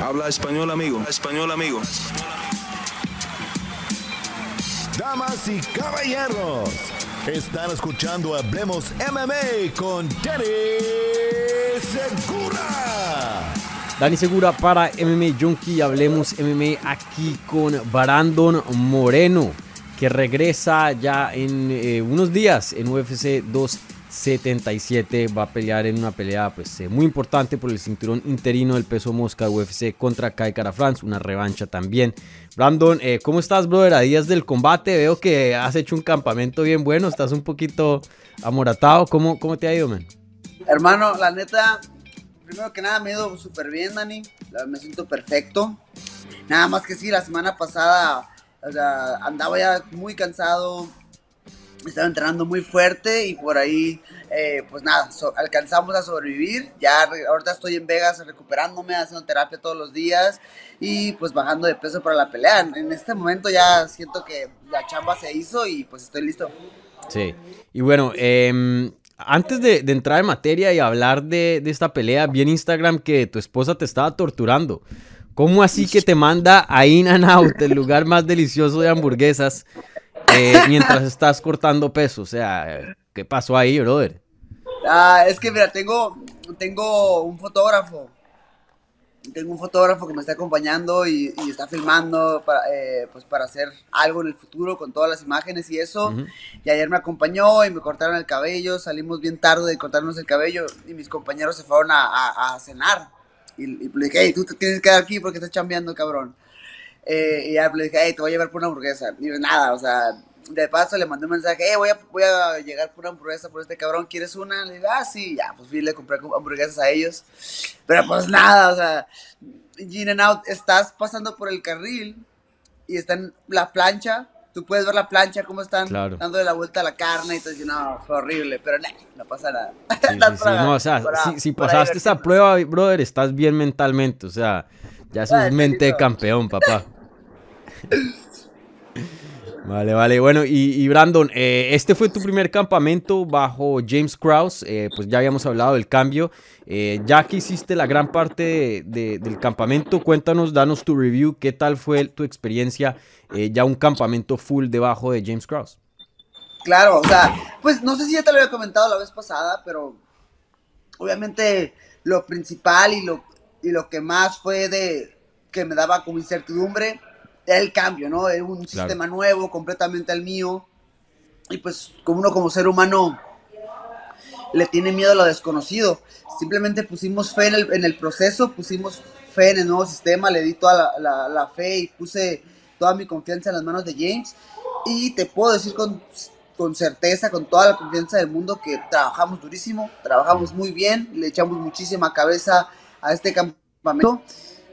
Habla español, amigo. Español, amigo. Damas y caballeros, están escuchando Hablemos MMA con Danny Segura. Dani Segura para MMA Junkie. Hablemos MMA aquí con Brandon Moreno, que regresa ya en eh, unos días en UFC 2 77 va a pelear en una pelea pues eh, muy importante por el cinturón interino del peso mosca UFC contra Kai France, una revancha también. Brandon, eh, ¿cómo estás, brother? A días del combate veo que has hecho un campamento bien bueno, estás un poquito amoratado. ¿Cómo, cómo te ha ido, man? Hermano, la neta, primero que nada me ha ido súper bien, Dani. Me siento perfecto. Nada más que sí, la semana pasada andaba ya muy cansado, estaba entrenando muy fuerte y por ahí, eh, pues nada, alcanzamos a sobrevivir. Ya ahorita estoy en Vegas recuperándome, haciendo terapia todos los días y pues bajando de peso para la pelea. En este momento ya siento que la chamba se hizo y pues estoy listo. Sí, y bueno, em, antes de, entrar en materia y hablar de, de esta pelea, vi en Instagram que tu esposa te estaba torturando. ¿Cómo así que te manda a In and Out, el lugar más delicioso de hamburguesas? Eh, mientras estás cortando peso. O sea, ¿qué pasó ahí, brother? Ah, es que mira, tengo, tengo un fotógrafo. Tengo un fotógrafo que me está acompañando y, está filmando para, eh, pues para hacer algo en el futuro con todas las imágenes y eso. Y ayer me acompañó y me cortaron el cabello. Salimos bien tarde de cortarnos el cabello y mis compañeros se fueron a, cenar. Y, y, le dije, hey, tú te tienes que quedar aquí porque estás chambeando, cabrón. Eh, y ya le dije, hey, te voy a llevar por una hamburguesa. Y nada, o sea, de paso le mandé un mensaje, hey, voy a, voy a llegar por una hamburguesa por este cabrón, ¿quieres una? Le dije, ah, sí, ya, pues fui, le compré hamburguesas a ellos. Pero pues nada, o sea, in and out, estás pasando por el carril y está en la plancha, tú puedes ver la plancha, cómo están dándole la vuelta a la carne y todo, y no, fue horrible, pero no, no pasa nada. no, o sea, si, si pasaste esa prueba, brother, estás bien mentalmente, o sea, ya sos ah, mente de campeón, papá. Vale, vale. Bueno, y, Brandon, eh, este fue tu primer campamento bajo James Krause. Eh, pues ya habíamos hablado del cambio. Eh, ya que hiciste la gran parte del campamento, cuéntanos, danos tu review. ¿Qué tal fue tu experiencia ya un campamento full debajo de James Krause? Claro, o sea, pues no sé si ya te lo había comentado la vez pasada, pero obviamente lo principal y lo, y lo que más fue de que me daba como incertidumbre el cambio, ¿no? Es un sistema nuevo, completamente al mío. Y pues como uno como ser humano le tiene miedo a lo desconocido. Simplemente pusimos fe en el, en el proceso, pusimos fe en el nuevo sistema, le di toda la, la, fe y puse toda mi confianza en las manos de James. Y te puedo decir con, con certeza, con toda la confianza del mundo, que trabajamos durísimo, trabajamos muy bien, le echamos muchísima cabeza a este campamento.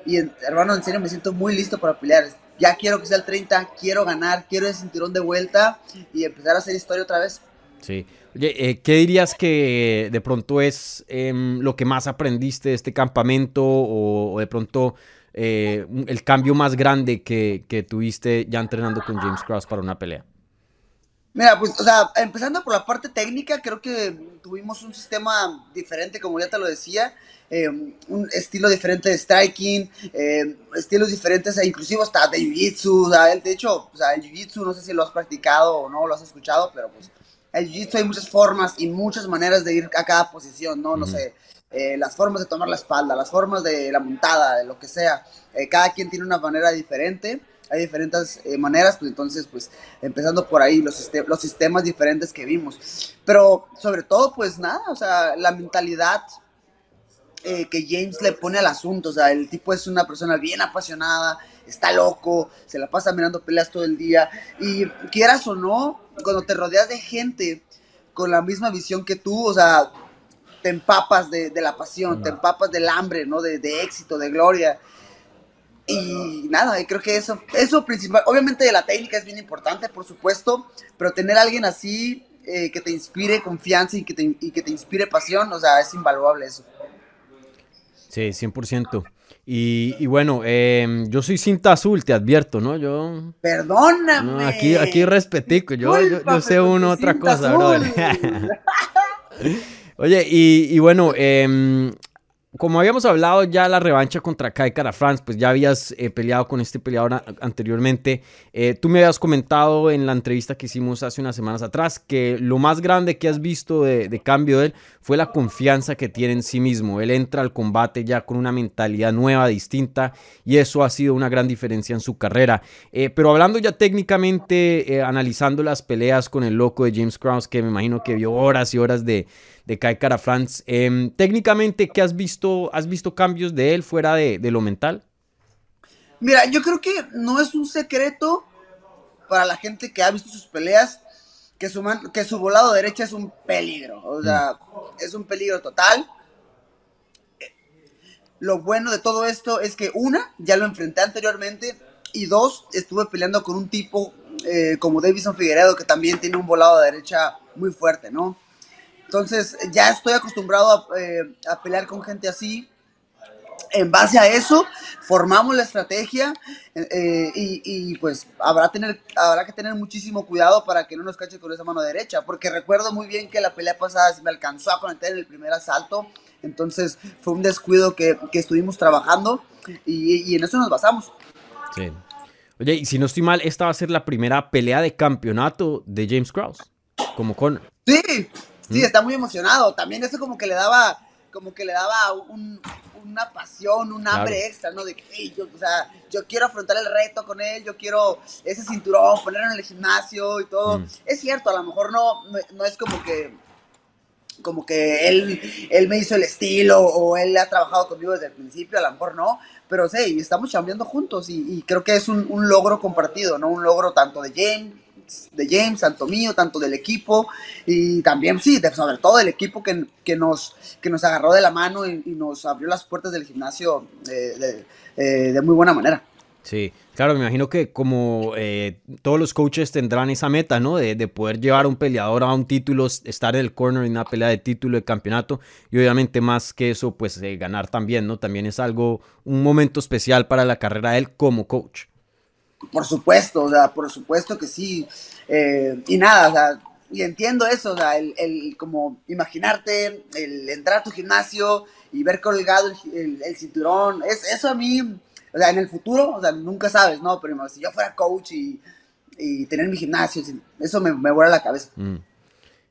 Y hermano, en serio me siento muy listo para pelear ya quiero que sea el 30, quiero ganar, quiero ese cinturón de vuelta y empezar a hacer historia otra vez. Sí. Oye, eh, ¿qué dirías que de pronto es em, lo que más aprendiste de este campamento o, de pronto eh, el cambio más grande que, que, tuviste ya entrenando con James Cross para una pelea? Mira, pues, o sea, empezando por la parte técnica, creo que tuvimos un sistema diferente, como ya te lo decía. Eh, un estilo diferente de striking, eh, estilos diferentes, e inclusive hasta de jiu-jitsu. de hecho, o sea, el jiu-jitsu, no sé si lo has practicado o no lo has escuchado, pero pues el jiu-jitsu hay muchas formas y muchas maneras de ir a cada posición, ¿no? No sé, eh, las formas de tomar la espalda, las formas de la montada, de lo que sea. cada quien tiene una manera diferente hay diferentes maneras, pues entonces, pues, empezando por ahí, los, los sistemas diferentes que vimos. Pero sobre todo, pues nada, o sea, la mentalidad eh, que James le pone al asunto. O sea, el tipo es una persona bien apasionada, está loco, se la pasa mirando peleas todo el día. Y quieras o no, cuando te rodeas de gente con la misma visión que tú, o sea, te empapas de, la pasión, te empapas del hambre, ¿no? De, éxito, de gloria. Y nada, creo que eso, eso principal, obviamente la técnica es bien importante, por supuesto, pero tener a alguien así eh, que te inspire confianza y que, te, y que te inspire pasión, o sea, es invaluable eso. Sí, 100%. Y, y bueno, em, yo soy cinta azul, te advierto, ¿no? Yo... Perdóname. aquí, aquí respetico, yo, yo, sé uno otra cosa, brother. Oye, y, y bueno, em, como habíamos hablado ya la revancha contra Kai Cara France, pues ya habías eh, peleado con este peleador anteriormente. Eh, tú me habías comentado en la entrevista que hicimos hace unas semanas atrás que lo más grande que has visto de, cambio de él fue la confianza que tiene en sí mismo. Él entra al combate ya con una mentalidad nueva, distinta, y eso ha sido una gran diferencia en su carrera. Eh, pero hablando ya técnicamente, analizando las peleas con el loco de James Krause, que me imagino que vio horas y horas de de Kai Cara France. Em, técnicamente, ¿qué has visto? ¿Has visto cambios de él fuera de, lo mental? Mira, yo creo que no es un secreto para la gente que ha visto sus peleas que su, que su volado derecha es un peligro. O sea, mm. es un peligro total. Lo bueno de todo esto es que, una, ya lo enfrenté anteriormente. Y dos, estuve peleando con un tipo eh, como Davison Figueredo, que también tiene un volado de derecha muy fuerte, ¿no? Entonces ya estoy acostumbrado eh, a, pelear con gente así. En base a eso, formamos la estrategia eh, y, pues habrá, tener, habrá que tener muchísimo cuidado para que no nos cache con esa mano derecha, porque recuerdo muy bien que la pelea pasada me alcanzó a conectar en el primer asalto, entonces fue un descuido que, estuvimos trabajando y, en eso nos basamos. Sí. Oye, y si no estoy mal, esta va a ser la primera pelea de campeonato de James Krause, como con... Sí, Sí, está muy emocionado. También eso como que le daba, como que le daba una pasión, un hambre extra, ¿no? De que, yo, o sea, yo quiero afrontar el reto con él, yo quiero ese cinturón, ponerlo en el gimnasio y todo. Mm. Es cierto, a lo mejor no, no, es como que como que él, él me hizo el estilo o él ha trabajado conmigo desde el principio, a lo mejor no, pero sí, estamos chambeando juntos y, creo que es un, un, logro compartido, ¿no? Un logro tanto de James de James, tanto mío, tanto del equipo y también, sí, sobre todo del equipo que, que, nos, que nos agarró de la mano y, nos abrió las puertas del gimnasio eh, de, muy buena manera. Sí, claro, me imagino que como eh, todos los coaches tendrán esa meta, ¿no? De, poder llevar a un peleador a un título, estar en el corner en una pelea de título de campeonato y obviamente más que eso, pues eh, ganar también, ¿no? También es algo, un momento especial para la carrera de él como coach. Por supuesto, o sea, por supuesto que sí. Eh, y nada, o sea, y entiendo eso, o sea, el, el, como imaginarte, el entrar a tu gimnasio y ver colgado el, el, cinturón, es, eso a mí, o sea, en el futuro, o sea, nunca sabes, ¿no? Pero si yo fuera coach y, y tener mi gimnasio, eso me, me vuela la cabeza. Mm.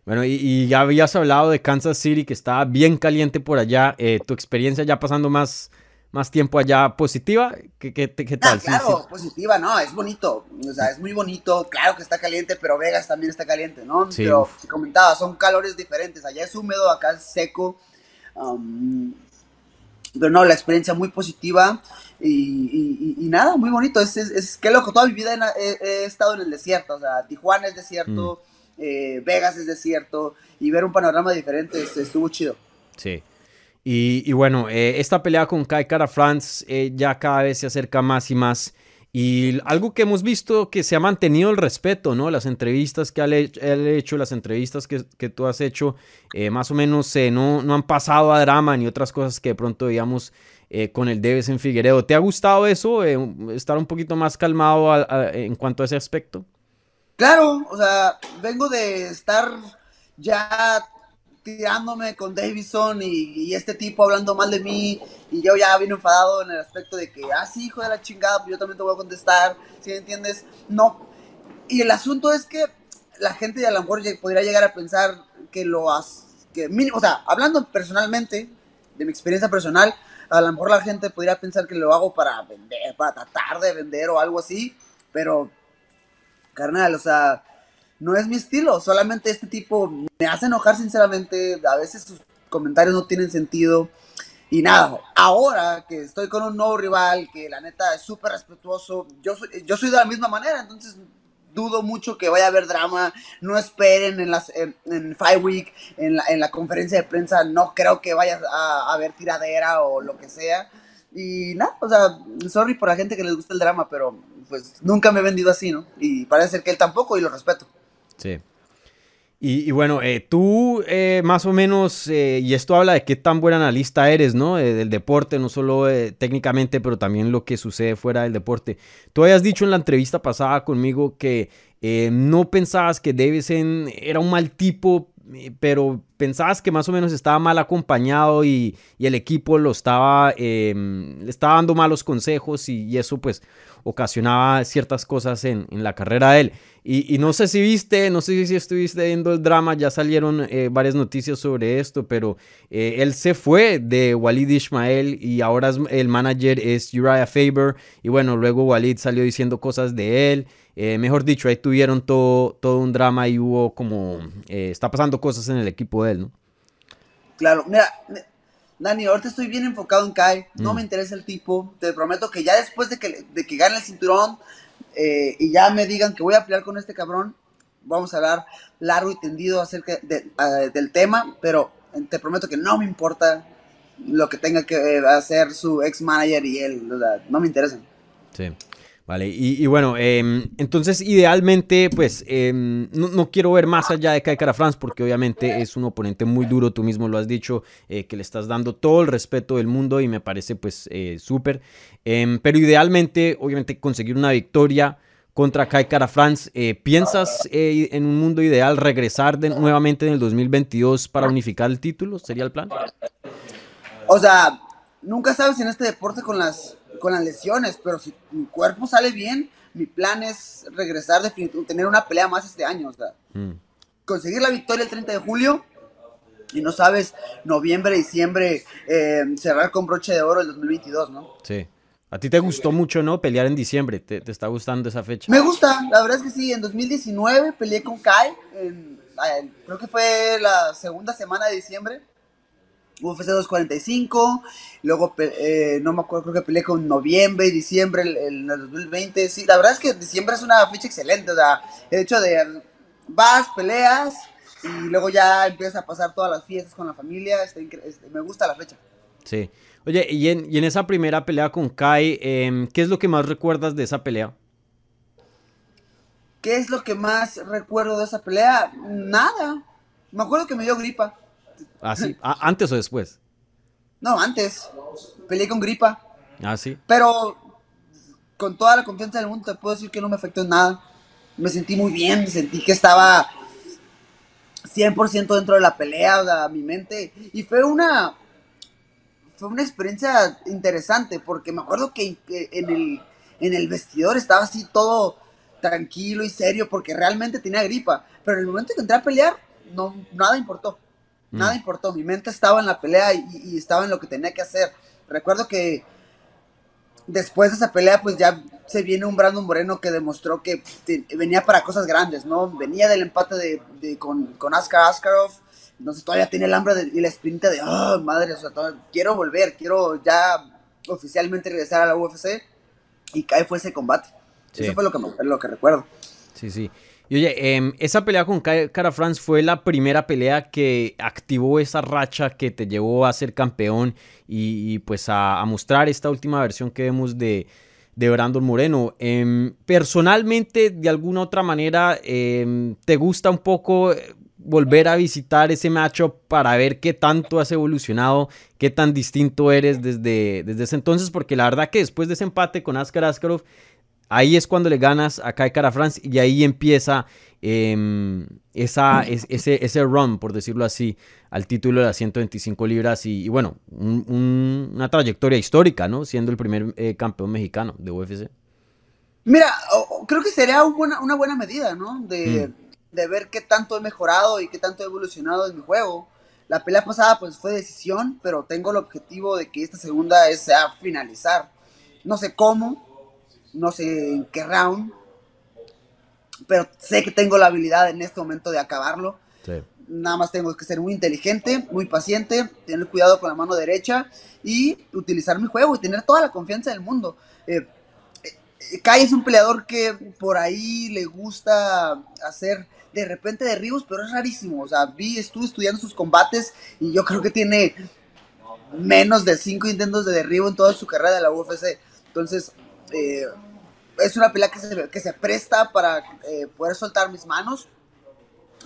Bueno, y, ya habías hablado de Kansas City, que estaba bien caliente por allá. Eh, tu experiencia ya pasando más más tiempo allá positiva. ¿Qué, qué, qué tal? Ah, claro, positiva, no, es bonito. O sea, es muy bonito. Claro que está caliente, pero Vegas también está caliente, ¿no? pero te comentaba, son calores diferentes. Allá es húmedo, acá es seco. Um, pero no, la experiencia muy positiva y, nada, muy bonito. Es, es, que loco, toda mi vida he, estado en el desierto. O sea, Tijuana es desierto, mm. eh, Vegas es desierto y ver un panorama diferente estuvo chido. Sí. Y, bueno, eh, esta pelea con Kai Cara France eh, ya cada vez se acerca más y más. Y algo que hemos visto que se ha mantenido el respeto, ¿no? Las entrevistas que él ha hecho, las entrevistas que, tú has hecho, eh, más o menos no, no, han pasado a drama ni otras cosas que de pronto veíamos con el Deves en Figueredo. ¿Te ha gustado eso? estar un poquito más calmado en cuanto a ese aspecto. Claro, o sea, vengo de estar ya tirándome con Davison y, este tipo hablando mal de mí y yo ya vine enfadado en el aspecto de que, ah, sí, hijo de la chingada, pues yo también te voy a contestar, si me entiendes? No. Y el asunto es que la gente a lo mejor podría llegar a pensar que lo has, que o sea, hablando personalmente, de mi experiencia personal, a lo mejor la gente podría pensar que lo hago para vender, para tratar de vender o algo así, pero, carnal, o sea, no es mi estilo, solamente este tipo me hace enojar sinceramente, a veces sus comentarios no tienen sentido. Y nada, ahora que estoy con un nuevo rival, que la neta es súper respetuoso, yo soy, yo soy de la misma manera, entonces dudo mucho que vaya a haber drama, no esperen en, las, en, Five Week, en la, en la, conferencia de prensa, no creo que vaya a, a haber tiradera o lo que sea. Y nada, o sea, sorry por la gente que les gusta el drama, pero pues nunca me he vendido así, ¿no? Y parece ser que él tampoco y lo respeto. Sí. Y, bueno, eh, tú eh, más o menos, eh, y esto habla de qué tan buen analista eres, ¿no? del deporte, no solo técnicamente, pero también lo que sucede fuera del deporte. Tú habías dicho en la entrevista pasada conmigo que no pensabas que Davison era un mal tipo, pero pensabas que más o menos estaba mal acompañado y, el equipo lo estaba, em, le estaba dando malos consejos y, eso pues ocasionaba ciertas cosas en, la carrera de él. Y, no sé si viste, no sé si estuviste viendo el drama, ya salieron eh, varias noticias sobre esto, pero eh, él se fue de Walid Ismael y ahora el manager es Uriah Faber y bueno, luego Walid salió diciendo cosas de él. Eh, mejor dicho, ahí tuvieron todo, todo un drama y hubo como, eh, está pasando cosas en el equipo de él, ¿no? Claro, mira, Dani, ahorita estoy bien enfocado en Kai, no mm. me interesa el tipo, te prometo que ya después de que, de que gane el cinturón eh, y ya me digan que voy a pelear con este cabrón, vamos a hablar largo y tendido acerca del tema, pero te prometo que no me importa lo que tenga que hacer su ex manager y él, no me interesan. Sí. Vale, y, bueno, em, entonces idealmente, pues em, no, quiero ver más allá de Kai Cara France porque obviamente es un oponente muy duro, tú mismo lo has dicho, eh, que le estás dando todo el respeto del mundo y me parece pues eh, súper. Em, pero idealmente, obviamente conseguir una victoria contra Kai Cara France, eh, ¿piensas en un mundo ideal regresar de, nuevamente en el 2022 para unificar el título? ¿Sería el plan? O sea, nunca sabes en este deporte con las con las lesiones, pero si mi cuerpo sale bien, mi plan es regresar tener una pelea más este año, o sea, mm. conseguir la victoria el 30 de julio y no sabes, noviembre, diciembre, eh, cerrar con broche de oro el 2022, ¿no? Sí. A ti te gustó mucho, ¿no? Pelear en diciembre. ¿Te, está gustando esa fecha? Me gusta, la verdad es que sí. En 2019 peleé con Kai. creo que fue la segunda semana de diciembre. UFC 245, luego eh, no me acuerdo, creo que peleé con noviembre y diciembre en el, 2020. Sí, la verdad es que diciembre es una fecha excelente, o sea, el hecho de vas, peleas y luego ya empiezas a pasar todas las fiestas con la familia, este, me gusta la fecha. Sí. Oye, y en, y en esa primera pelea con Kai, em, ¿qué es lo que más recuerdas de esa pelea? ¿Qué es lo que más recuerdo de esa pelea? Nada. Me acuerdo que me dio gripa. ¿Ah, sí? ¿Antes o después? No, antes. Peleé con gripa. Ah, sí. Pero con toda la confianza del mundo te puedo decir que no me afectó en nada. Me sentí muy bien, sentí que estaba 100% dentro de la pelea, o sea, mi mente. Y fue una fue una experiencia interesante porque me acuerdo que, en, el, en el vestidor estaba así todo tranquilo y serio porque realmente tenía gripa. Pero en el momento que entré a pelear, no, nada importó. Nada mm. importó, mi mente estaba en la pelea y, estaba en lo que tenía que hacer. Recuerdo que después de esa pelea, pues ya se viene un Brandon Moreno que demostró que venía para cosas grandes, ¿no? Venía del empate de, con, con Askar Askarov, entonces todavía tiene el hambre y la espinita de, oh, madre, o sea, quiero volver, quiero ya oficialmente regresar a la UFC. Y cae fue ese combate. Eso fue lo que, lo que recuerdo. Sí, sí. Y oye, em, esa pelea con Cara France fue la primera pelea que activó esa racha que te llevó a ser campeón y, pues a, mostrar esta última versión que vemos de, de Brandon Moreno. Em, personalmente, de alguna otra manera, em, ¿te gusta un poco eh, volver a visitar ese matchup para ver qué tanto has evolucionado, qué tan distinto eres desde, desde ese entonces? Porque la verdad que después de ese empate con Askar Askarov Ahí es cuando le ganas a Kai Cara France y ahí empieza em, esa, ese, ese run, por decirlo así, al título de las 125 libras y, bueno, una trayectoria histórica, ¿no? Siendo el primer eh, campeón mexicano de UFC. Mira, creo que sería una buena medida, ¿no? De, mm. de, ver qué tanto he mejorado y qué tanto he evolucionado en mi juego. La pelea pasada pues fue decisión, pero tengo el objetivo de que esta segunda sea finalizar. No sé cómo, no sé en qué round, pero sé que tengo la habilidad en este momento de acabarlo. Nada más tengo que ser muy inteligente, muy paciente, tener cuidado con la mano derecha y utilizar mi juego y tener toda la confianza del mundo. Eh, eh, Kai es un peleador que por ahí le gusta hacer de repente derribos, pero es rarísimo. O sea, vi, estuve estudiando sus combates y yo creo que tiene menos de cinco intentos de derribo en toda su carrera de la UFC. Entonces, eh, es una pelea que se, que se presta para eh, poder soltar mis manos.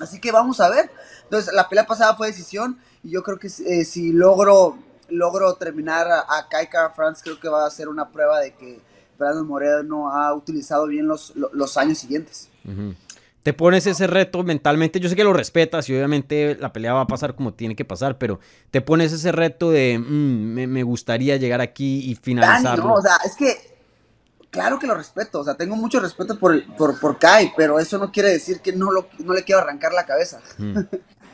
Así que vamos a ver. Entonces, la pelea pasada fue decisión. Y yo creo que eh, si logro, logro terminar a, Kai Kara France, creo que va a ser una prueba de que Brandon Moreno ha utilizado bien los, los años siguientes. te pones ese reto mentalmente. Yo sé que lo respetas y obviamente la pelea va a pasar como tiene que pasar, pero te pones ese reto de mm, me, gustaría llegar aquí y finalizarlo. no, o sea, es que claro que lo respeto, o sea, tengo mucho respeto por, por, por Kai, pero eso no quiere decir que no, lo, no le quiero arrancar la cabeza. Mm.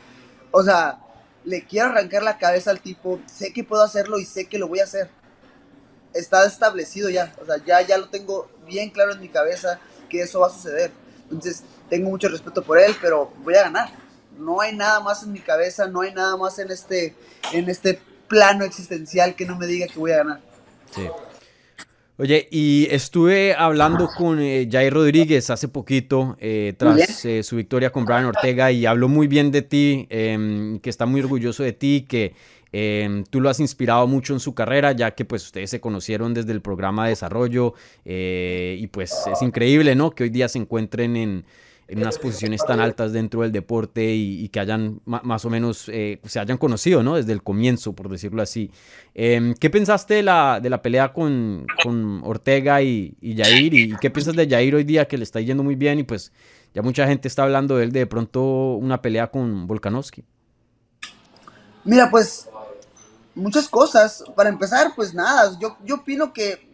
o sea, le quiero arrancar la cabeza al tipo, sé que puedo hacerlo y sé que lo voy a hacer. Está establecido ya, o sea, ya, ya lo tengo bien claro en mi cabeza que eso va a suceder. Entonces, tengo mucho respeto por él, pero voy a ganar. No hay nada más en mi cabeza, no hay nada más en este, en este plano existencial que no me diga que voy a ganar. Sí. Oye, y estuve hablando con eh, Jair Rodríguez hace poquito, eh, tras eh, su victoria con Brian Ortega, y habló muy bien de ti, em, que está muy orgulloso de ti, que em, tú lo has inspirado mucho en su carrera, ya que pues ustedes se conocieron desde el programa de desarrollo, y pues es increíble, ¿no? Que hoy día se encuentren en en unas posiciones tan altas dentro del deporte y, que hayan más o menos eh, se hayan conocido, ¿no? Desde el comienzo, por decirlo así. Em, ¿Qué pensaste de la, de la pelea con, con Ortega y, y, Jair? ¿Y qué piensas de Jair hoy día que le está yendo muy bien y pues ya mucha gente está hablando de él de, de pronto una pelea con Volkanovski? Mira, pues muchas cosas. Para empezar, pues nada, yo, yo opino que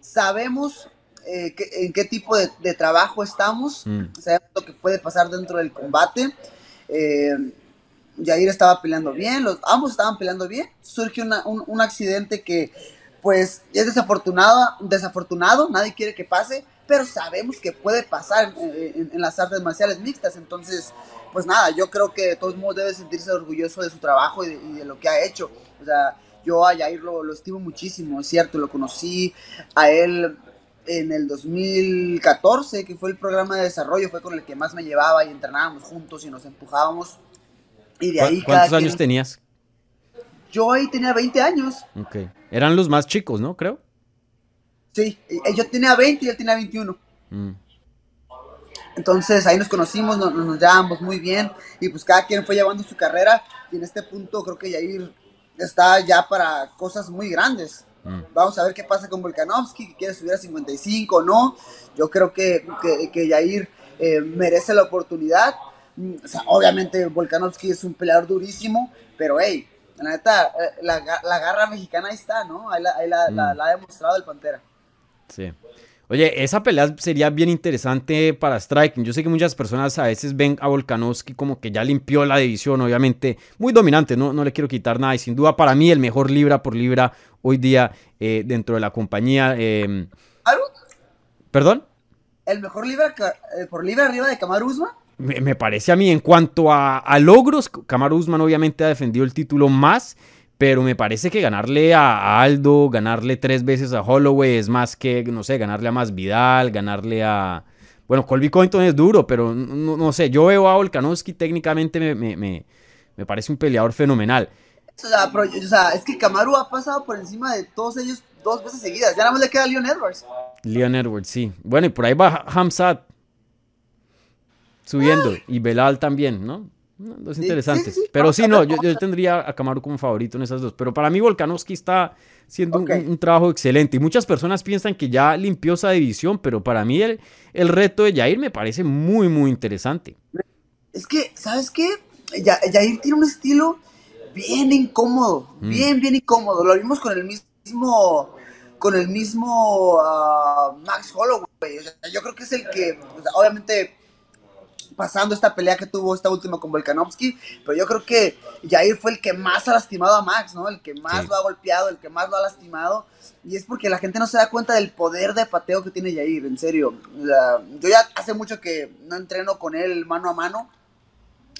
sabemos eh, en qué tipo de, trabajo estamos, mm. sabemos lo que puede pasar dentro del combate. Eh, Jair estaba peleando bien, los, ambos estaban peleando bien. Surge un, accidente que, pues, es desafortunado, desafortunado, nadie quiere que pase, pero sabemos que puede pasar en, las artes marciales mixtas. Entonces, pues nada, yo creo que de todos modos debe sentirse orgulloso de su trabajo y de, lo que ha hecho. O sea, yo a Jair lo, lo estimo muchísimo, es cierto, lo conocí a él en el 2014, que fue el programa de desarrollo, fue con el que más me llevaba y entrenábamos juntos y nos empujábamos. Y de ahí ¿Cuántos años tenías? Yo ahí tenía 20 años. Ok. Eran los más chicos, ¿no? Creo. Sí, yo tenía 20 y él tenía 21. Mm. Entonces ahí nos conocimos, nos, nos, llevamos muy bien y pues cada quien fue llevando su carrera y en este punto creo que Yair está ya para cosas muy grandes. Mm. Vamos a ver qué pasa con Volkanovski, que quiere subir a 55 o no. Yo creo que, que, que Jair eh, merece la oportunidad. Mm, obviamente Volkanovski es un peleador durísimo, pero hey, la neta, eh, la, garra mexicana ahí está, ¿no? Ahí, la, mm. la, ha demostrado el Pantera. Sí. Oye, esa pelea sería bien interesante para Striking. Yo sé que muchas personas a veces ven a Volkanovski como que ya limpió la división, obviamente. Muy dominante, no, no le quiero quitar nada. Y sin duda para mí el mejor libra por libra hoy día eh, dentro de la compañía. Eh, ¿Perdón? ¿El mejor libra eh, por libra arriba de Kamaru Usman? Me, parece a mí, en cuanto a, a logros, Kamaru Usman obviamente ha defendido el título más pero me parece que ganarle a Aldo, ganarle tres veces a Holloway es más que, no sé, ganarle a Más Vidal, ganarle a... Bueno, Colby Covington es duro, pero no, sé, yo veo a Volkanovski técnicamente me, me, parece un peleador fenomenal. O sea, es que Kamaru ha pasado por encima de todos ellos dos veces seguidas. Ya nada más le queda a Leon Edwards. Leon Edwards, sí. Bueno, y por ahí va Hamzat subiendo. Y Belal también, ¿no? Dos interesantes. pero sí, no, yo, tendría a Camaro como favorito en esas dos. Pero para mí Volkanovski está siendo un, trabajo excelente. Y muchas personas piensan que ya limpió esa división, pero para mí el, el reto de Jair me parece muy, muy interesante. Es que, ¿sabes qué? Jair tiene un estilo bien incómodo, mm. bien, bien incómodo. Lo vimos con el mismo con el mismo ah, Max Holloway. yo creo que es el que, obviamente, pasando esta pelea que tuvo esta última con Volkanovski, pero yo creo que Jair fue el que más ha lastimado a Max, ¿no? El que más lo ha golpeado, el que más lo ha lastimado, y es porque la gente no se da cuenta del poder de pateo que tiene Jair, en serio. yo ya hace mucho que no entreno con él mano a mano,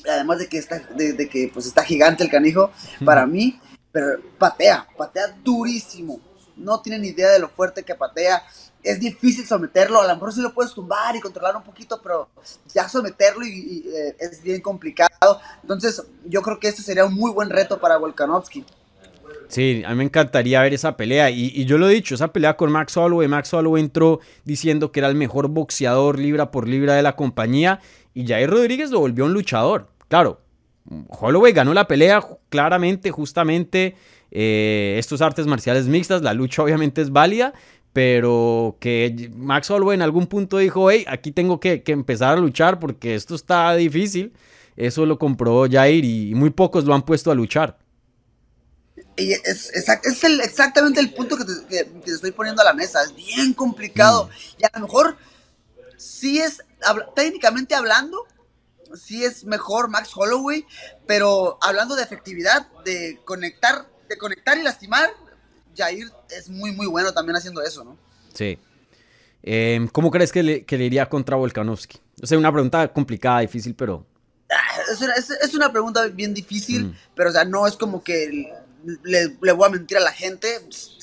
además de que está, de, que pues está gigante el canijo para mí, pero patea, patea durísimo. No tienen idea de lo fuerte que patea es difícil someterlo, a lo mejor sí lo puedes tumbar y controlar un poquito, pero ya someterlo y, eh, es bien complicado. Entonces, yo creo que este sería un muy buen reto para Volkanovski. Sí, a mí me encantaría ver esa pelea. Y, yo lo he dicho, esa pelea con Max Holloway. Max Holloway entró diciendo que era el mejor boxeador libra por libra de la compañía. Y Jair Rodríguez lo volvió un luchador. Claro, Holloway ganó la pelea claramente, justamente. Eh, estos artes marciales mixtas, la lucha obviamente es válida, pero que Max Holloway en algún punto dijo, hey, aquí tengo que, empezar a luchar porque esto está difícil. Eso lo comprobó Jair y muy pocos lo han puesto a luchar. Y es, es, el, exactamente el punto que te, estoy poniendo a la mesa. Es bien complicado. Mm. Y a lo mejor sí es, técnicamente hablando, sí es mejor Max Holloway, pero hablando de efectividad, de conectar, de conectar y lastimar, Jair es muy, muy bueno también haciendo eso, ¿no? Sí. Em, ¿Cómo crees que le, iría contra Volkanovski? O sea, una pregunta complicada, difícil, pero... Ah, es una, pregunta bien difícil, mm. pero o sea, no es como que le, voy a mentir a la gente.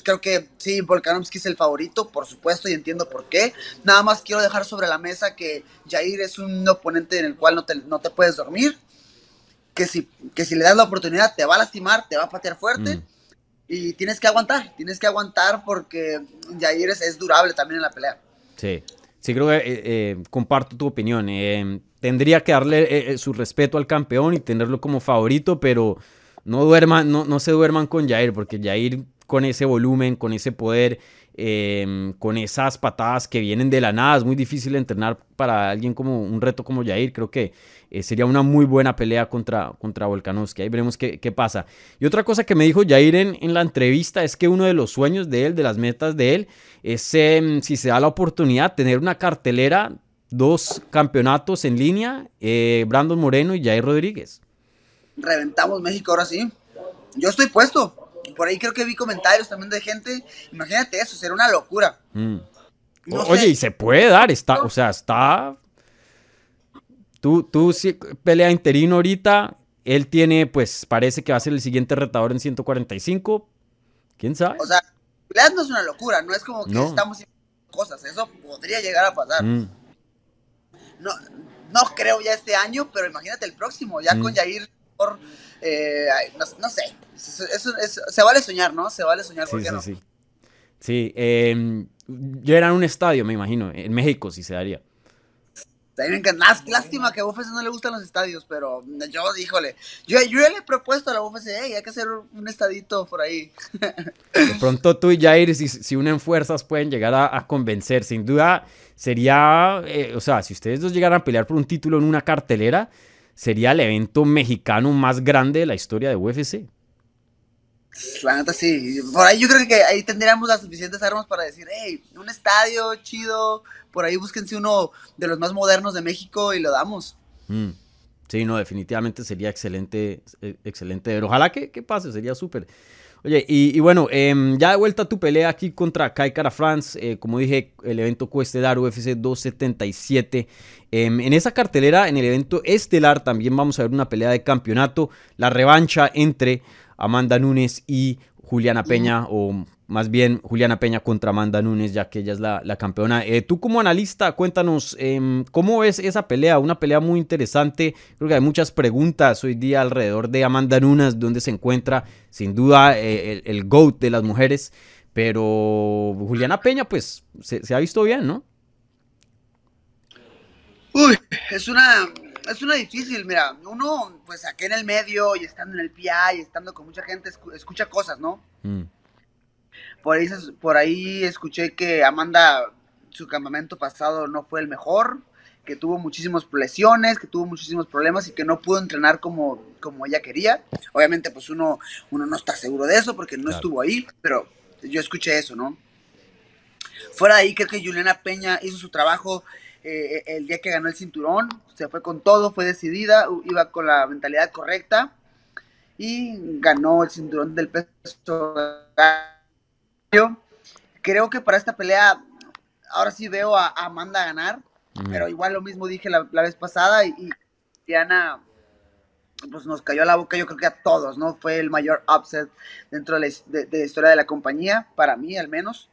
Creo que sí, Volkanovski es el favorito, por supuesto, y entiendo por qué. Nada más quiero dejar sobre la mesa que Jair es un oponente en el cual no te, no te puedes dormir. Que si, que si le das la oportunidad te va a lastimar, te va a patear fuerte. Mm. Y tienes que aguantar, tienes que aguantar porque Jair es, durable también en la pelea. Sí, sí, creo que eh, eh, comparto tu opinión. Eh, tendría que darle su respeto al campeón y tenerlo como favorito, pero no, duerman, no, no se duerman con Jair, porque Jair con ese volumen, con ese poder, em, con esas patadas que vienen de la nada, es muy difícil entrenar para alguien como un reto como Jair. Creo que eh, sería una muy buena pelea contra, contra Volkanovski. Ahí veremos qué, pasa. Y otra cosa que me dijo Jair en, en, la entrevista es que uno de los sueños de él, de las metas de él, es em, si se da la oportunidad, tener una cartelera, dos campeonatos en línea, eh, Brandon Moreno y Jair Rodríguez reventamos México ahora sí. Yo estoy puesto. Por ahí creo que vi comentarios también de gente. Imagínate eso, será una locura. Mm. Oye, y se puede dar, está, o sea, está. Tú, tú sí, pelea interino ahorita. Él tiene, pues, parece que va a ser el siguiente retador en 145. ¿Quién sabe? O sea, peleas no es una locura, no es como que estamos haciendo cosas. Eso podría llegar a pasar. Mm. No, no creo ya este año, pero imagínate el próximo, ya con Jair Eh, no, sé, se vale soñar, ¿no? Se vale soñar, ¿por sí, no? Sí, sí. Em, yo era en un estadio, me imagino, en México sí se daría. Lástima que a UFC no le gustan los estadios, pero yo, híjole, yo, yo le he propuesto a la UFC, hay que hacer un estadito por ahí. De pronto tú y Jair, si, si unen fuerzas, pueden llegar a, convencer. Sin duda, sería, eh, o sea, si ustedes dos llegaran a pelear por un título en una cartelera, sería el evento mexicano más grande de la historia de UFC. La neta sí. Por ahí yo creo que ahí tendríamos las suficientes armas para decir, hey, un estadio chido, por ahí búsquense uno de los más modernos de México y lo damos. Mm. Sí, no, definitivamente sería excelente, eh, excelente. Pero ojalá que, que pase, sería súper. Oye, y, bueno, em, ya de vuelta a tu pelea aquí contra Kai Cara France. Eh, como dije, el evento dar UFC 277. Em, en esa cartelera, en el evento estelar, también vamos a ver una pelea de campeonato. La revancha entre Amanda Nunes y Juliana Peña, o más bien Juliana Peña contra Amanda Nunes, ya que ella es la, campeona. Eh, tú como analista, cuéntanos, em, ¿cómo ves esa pelea? Una pelea muy interesante, creo que hay muchas preguntas hoy día alrededor de Amanda Nunes, dónde se encuentra, sin duda, eh, el, el, GOAT de las mujeres, pero Juliana Peña, pues, se, ha visto bien, ¿no? Uy, es una, es una difícil, mira, uno, pues aquí en el medio y estando en el PI y estando con mucha gente, escucha cosas, ¿no? Mm por ahí, por ahí escuché que Amanda, su campamento pasado no fue el mejor, que tuvo muchísimas lesiones, que tuvo muchísimos problemas y que no pudo entrenar como, como ella quería. Obviamente, pues uno, uno no está seguro de eso porque no estuvo ahí, pero yo escuché eso, ¿no? Fuera de ahí, creo que Juliana Peña hizo su trabajo eh, el día que ganó el cinturón, se fue con todo, fue decidida, iba con la mentalidad correcta y ganó el cinturón del peso yo creo que para esta pelea, ahora sí veo a, Amanda ganar, pero igual lo mismo dije la, vez pasada y, Diana pues nos cayó a la boca yo creo que a todos, ¿no? Fue el mayor upset dentro de la, historia de la compañía, para mí al menos.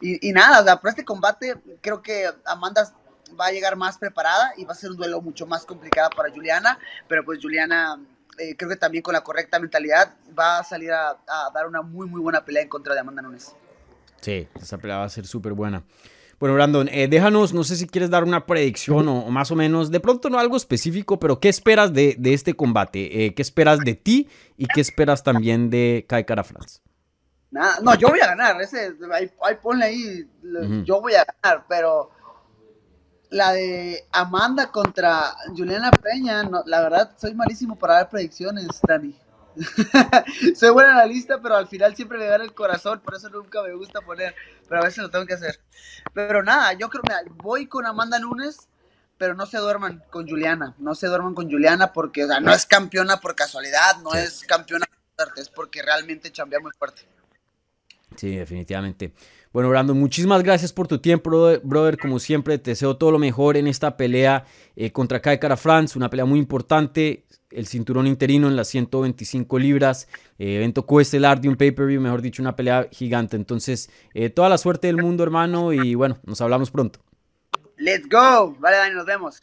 Y, nada, o sea, para este combate creo que Amanda va a llegar más preparada y va a ser un duelo mucho más complicado para Juliana, pero pues Juliana eh, creo que también con la correcta mentalidad va a salir a, dar una muy, muy buena pelea en contra de Amanda Nunes. Sí, esa pelea va a ser súper buena. Bueno, Brandon, eh, déjanos, no sé si quieres dar una predicción o, más o menos, de pronto no algo específico, pero ¿qué esperas de, este combate? Eh, ¿Qué esperas de ti y qué esperas también de Kai Cara France? Nada, no, yo voy a ganar, ese, ahí, ahí ponle ahí, yo voy a ganar, pero la de Amanda contra Juliana Peña, no, la verdad, soy malísimo para dar predicciones, Dani. soy buena en la lista, pero al final siempre me gana el corazón, por eso nunca me gusta poner, pero a veces lo tengo que hacer. Pero nada, yo creo, mira, voy con Amanda Nunes, pero no se duerman con Juliana, no se duerman con Juliana porque, o sea, no es campeona por casualidad, no Sí. es campeona por suerte, es porque realmente chambea muy fuerte. Sí, definitivamente. Bueno, Brandon, muchísimas gracias por tu tiempo, brother. Como siempre, te deseo todo lo mejor en esta pelea eh, contra Kai Cara France, una pelea muy importante. El cinturón interino en las 125 libras, eh, evento coestelar de un pay-per-view, mejor dicho, una pelea gigante. Entonces, eh, toda la suerte del mundo, hermano, y bueno, nos hablamos pronto. Let's go. Vale, Dani, nos vemos.